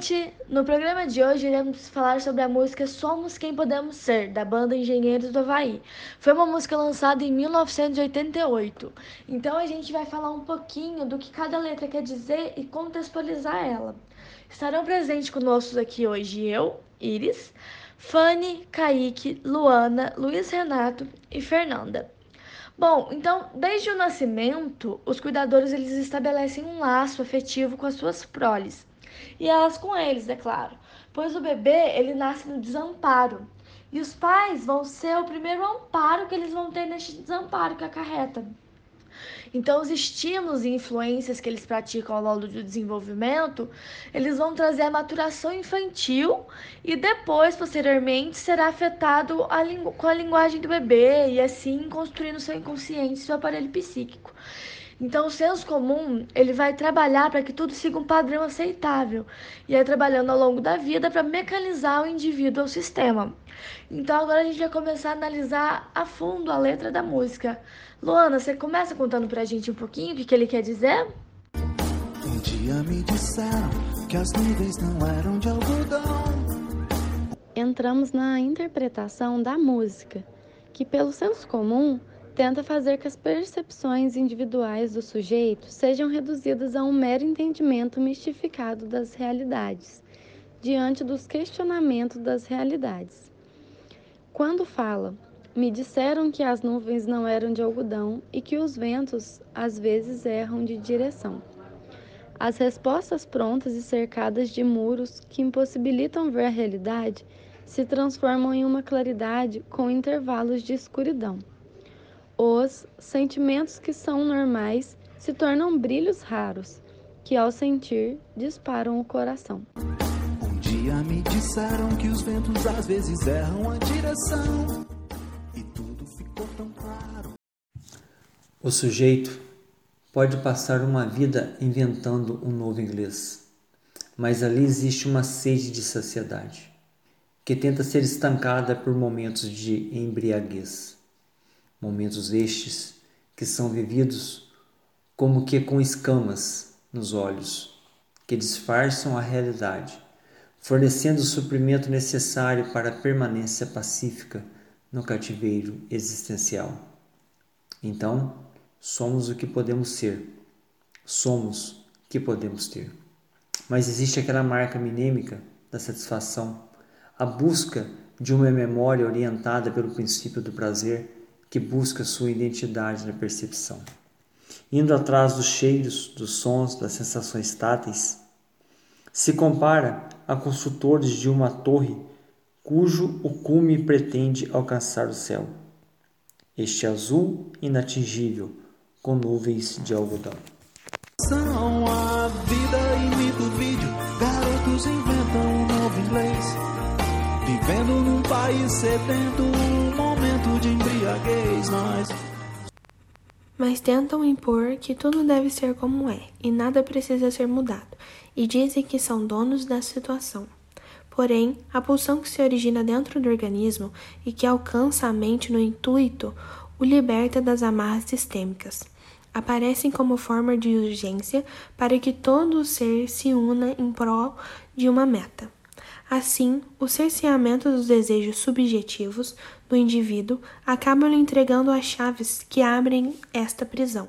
gente! No programa de hoje iremos falar sobre a música Somos Quem Podemos Ser, da banda Engenheiros do Havaí. Foi uma música lançada em 1988. Então a gente vai falar um pouquinho do que cada letra quer dizer e contextualizar ela. Estarão presentes conosco aqui hoje eu, Iris, Fanny, Kaique, Luana, Luiz Renato e Fernanda. Bom, então, desde o nascimento, os cuidadores eles estabelecem um laço afetivo com as suas proles e elas com eles, é claro. Pois o bebê, ele nasce no desamparo. E os pais vão ser o primeiro amparo que eles vão ter neste desamparo que acarreta. Então, os estímulos e influências que eles praticam ao longo do desenvolvimento, eles vão trazer a maturação infantil e depois, posteriormente, será afetado a com a linguagem do bebê e assim construindo seu inconsciente, seu aparelho psíquico. Então, o senso comum, ele vai trabalhar para que tudo siga um padrão aceitável e é trabalhando ao longo da vida para mecanizar o indivíduo ao sistema. Então, agora a gente vai começar a analisar a fundo a letra da música. Luana, você começa contando para a gente um pouquinho o que, que ele quer dizer? Um dia me disseram que as nuvens não eram de algodão. Entramos na interpretação da música, que pelo senso comum tenta fazer que as percepções individuais do sujeito sejam reduzidas a um mero entendimento mistificado das realidades, diante dos questionamentos das realidades. Quando fala, me disseram que as nuvens não eram de algodão e que os ventos às vezes erram de direção. As respostas prontas e cercadas de muros que impossibilitam ver a realidade se transformam em uma claridade com intervalos de escuridão. Os sentimentos que são normais se tornam brilhos raros, que ao sentir disparam o coração. Um dia me disseram que os ventos às vezes erram a direção e tudo ficou tão claro. O sujeito pode passar uma vida inventando um novo inglês, mas ali existe uma sede de saciedade que tenta ser estancada por momentos de embriaguez momentos estes que são vividos como que com escamas nos olhos, que disfarçam a realidade, fornecendo o suprimento necessário para a permanência pacífica no cativeiro existencial. Então, somos o que podemos ser, somos o que podemos ter. Mas existe aquela marca minêmica da satisfação, a busca de uma memória orientada pelo princípio do prazer que busca sua identidade na percepção. Indo atrás dos cheiros, dos sons, das sensações táteis, se compara a construtores de uma torre cujo o cume pretende alcançar o céu. Este azul inatingível com nuvens de algodão. Vivendo num país sedento, um momento de embriaguez, mas mas tentam impor que tudo deve ser como é e nada precisa ser mudado, e dizem que são donos da situação. Porém, a pulsão que se origina dentro do organismo e que alcança a mente no intuito o liberta das amarras sistêmicas. Aparecem como forma de urgência para que todo o ser se una em prol de uma meta. Assim, o cerceamento dos desejos subjetivos do indivíduo acaba lhe entregando as chaves que abrem esta prisão.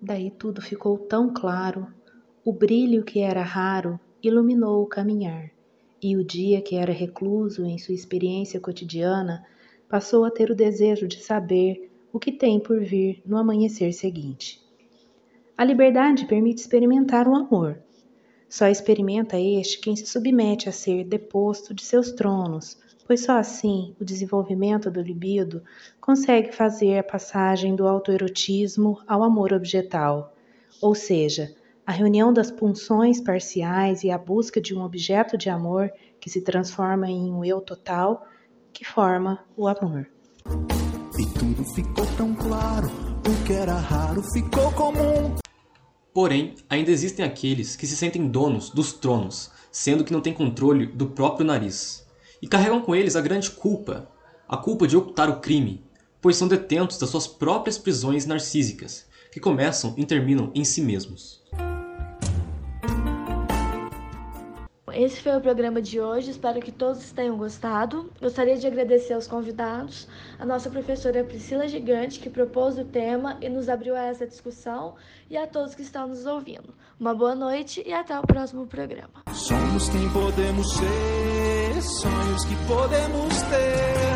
Daí tudo ficou tão claro, o brilho que era raro iluminou o caminhar, e o dia que era recluso em sua experiência cotidiana passou a ter o desejo de saber o que tem por vir no amanhecer seguinte. A liberdade permite experimentar o amor. Só experimenta este quem se submete a ser deposto de seus tronos, pois só assim o desenvolvimento do libido consegue fazer a passagem do autoerotismo ao amor objetal, ou seja, a reunião das punções parciais e a busca de um objeto de amor que se transforma em um eu total, que forma o amor. E tudo ficou tão claro, o que era raro ficou comum. Porém, ainda existem aqueles que se sentem donos dos tronos, sendo que não têm controle do próprio nariz. E carregam com eles a grande culpa, a culpa de ocultar o crime, pois são detentos das suas próprias prisões narcísicas, que começam e terminam em si mesmos. Esse foi o programa de hoje, espero que todos tenham gostado. Gostaria de agradecer aos convidados, a nossa professora Priscila Gigante, que propôs o tema e nos abriu a essa discussão, e a todos que estão nos ouvindo. Uma boa noite e até o próximo programa. Somos quem podemos ser, sonhos que podemos ter.